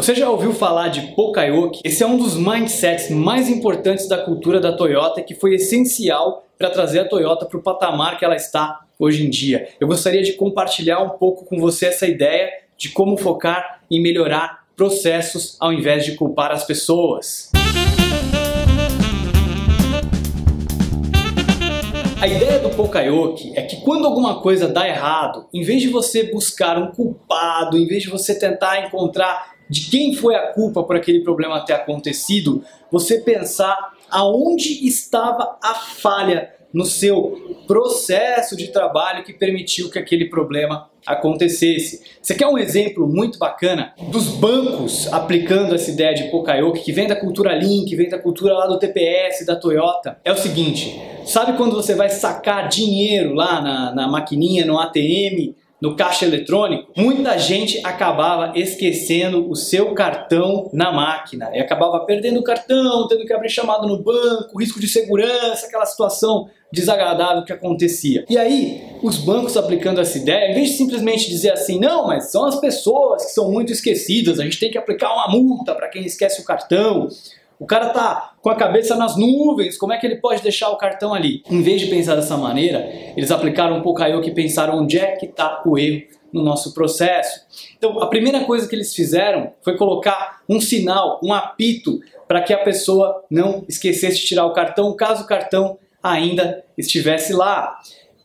Você já ouviu falar de Pokayoke? Esse é um dos mindsets mais importantes da cultura da Toyota que foi essencial para trazer a Toyota para o patamar que ela está hoje em dia. Eu gostaria de compartilhar um pouco com você essa ideia de como focar em melhorar processos ao invés de culpar as pessoas. A ideia do Pokayoke é que quando alguma coisa dá errado, em vez de você buscar um culpado, em vez de você tentar encontrar de quem foi a culpa por aquele problema ter acontecido, você pensar aonde estava a falha no seu processo de trabalho que permitiu que aquele problema acontecesse. Você quer um exemplo muito bacana dos bancos aplicando essa ideia de Pokayoke, que vem da cultura Lean, que vem da cultura lá do TPS, da Toyota? É o seguinte, sabe quando você vai sacar dinheiro lá na, na maquininha, no ATM, no caixa eletrônico, muita gente acabava esquecendo o seu cartão na máquina e acabava perdendo o cartão, tendo que abrir chamado no banco, risco de segurança, aquela situação desagradável que acontecia. E aí, os bancos aplicando essa ideia, em vez de simplesmente dizer assim, não, mas são as pessoas que são muito esquecidas, a gente tem que aplicar uma multa para quem esquece o cartão, o cara tá com a cabeça nas nuvens, como é que ele pode deixar o cartão ali? Em vez de pensar dessa maneira, eles aplicaram um pouco aí que pensaram onde é que está o erro no nosso processo. Então, a primeira coisa que eles fizeram foi colocar um sinal, um apito, para que a pessoa não esquecesse de tirar o cartão, caso o cartão ainda estivesse lá.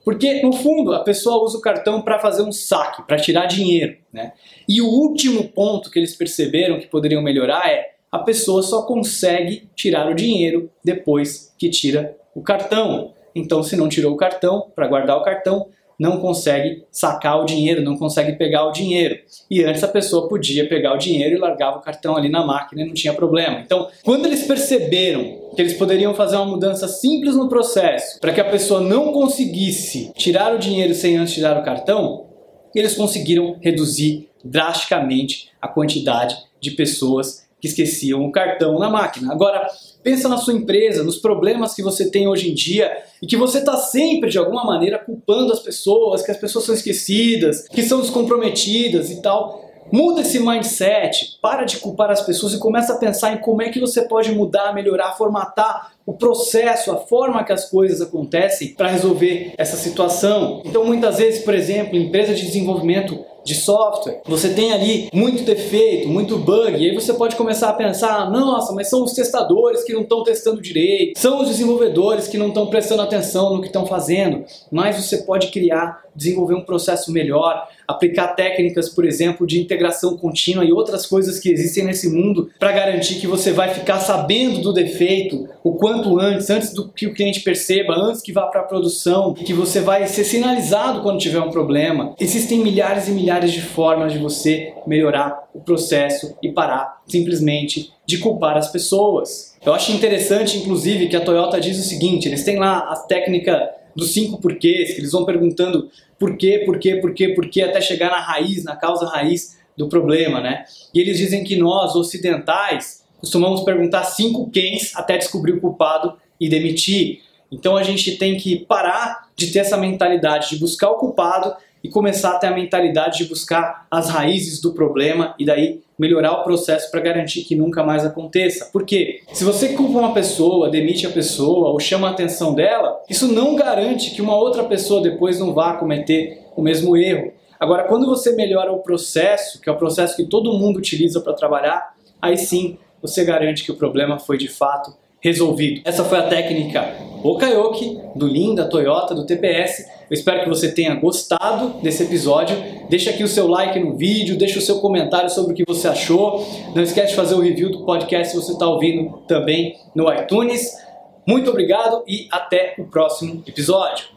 Porque, no fundo, a pessoa usa o cartão para fazer um saque, para tirar dinheiro. Né? E o último ponto que eles perceberam que poderiam melhorar é a pessoa só consegue tirar o dinheiro depois que tira o cartão. Então, se não tirou o cartão, para guardar o cartão, não consegue sacar o dinheiro, não consegue pegar o dinheiro. E antes a pessoa podia pegar o dinheiro e largava o cartão ali na máquina e não tinha problema. Então, quando eles perceberam que eles poderiam fazer uma mudança simples no processo para que a pessoa não conseguisse tirar o dinheiro sem antes tirar o cartão, eles conseguiram reduzir drasticamente a quantidade de pessoas que esqueciam o cartão na máquina. Agora, pensa na sua empresa, nos problemas que você tem hoje em dia e que você está sempre, de alguma maneira, culpando as pessoas, que as pessoas são esquecidas, que são descomprometidas e tal. Muda esse mindset, para de culpar as pessoas e começa a pensar em como é que você pode mudar, melhorar, formatar o processo, a forma que as coisas acontecem para resolver essa situação. Então, muitas vezes, por exemplo, empresa de desenvolvimento de software, você tem ali muito defeito, muito bug, e aí você pode começar a pensar: nossa, mas são os testadores que não estão testando direito, são os desenvolvedores que não estão prestando atenção no que estão fazendo. Mas você pode criar, desenvolver um processo melhor, aplicar técnicas, por exemplo, de integração contínua e outras coisas que existem nesse mundo para garantir que você vai ficar sabendo do defeito o quanto antes, antes do que o cliente perceba, antes que vá para a produção, que você vai ser sinalizado quando tiver um problema. Existem milhares e milhares de formas de você melhorar o processo e parar simplesmente de culpar as pessoas. Eu acho interessante, inclusive, que a Toyota diz o seguinte: eles têm lá a técnica dos cinco porquês, que eles vão perguntando por quê, por quê, por quê, por quê, até chegar na raiz, na causa raiz do problema, né? E eles dizem que nós, ocidentais, costumamos perguntar cinco quens até descobrir o culpado e demitir. Então a gente tem que parar de ter essa mentalidade de buscar o culpado e começar a ter a mentalidade de buscar as raízes do problema e daí melhorar o processo para garantir que nunca mais aconteça. Porque se você culpa uma pessoa, demite a pessoa ou chama a atenção dela, isso não garante que uma outra pessoa depois não vá cometer o mesmo erro. Agora, quando você melhora o processo, que é o processo que todo mundo utiliza para trabalhar, aí sim você garante que o problema foi de fato resolvido. Essa foi a técnica Okayoke, do Lean, da Toyota, do TPS. Eu espero que você tenha gostado desse episódio. Deixa aqui o seu like no vídeo, deixa o seu comentário sobre o que você achou. Não esquece de fazer o review do podcast se você está ouvindo também no iTunes. Muito obrigado e até o próximo episódio.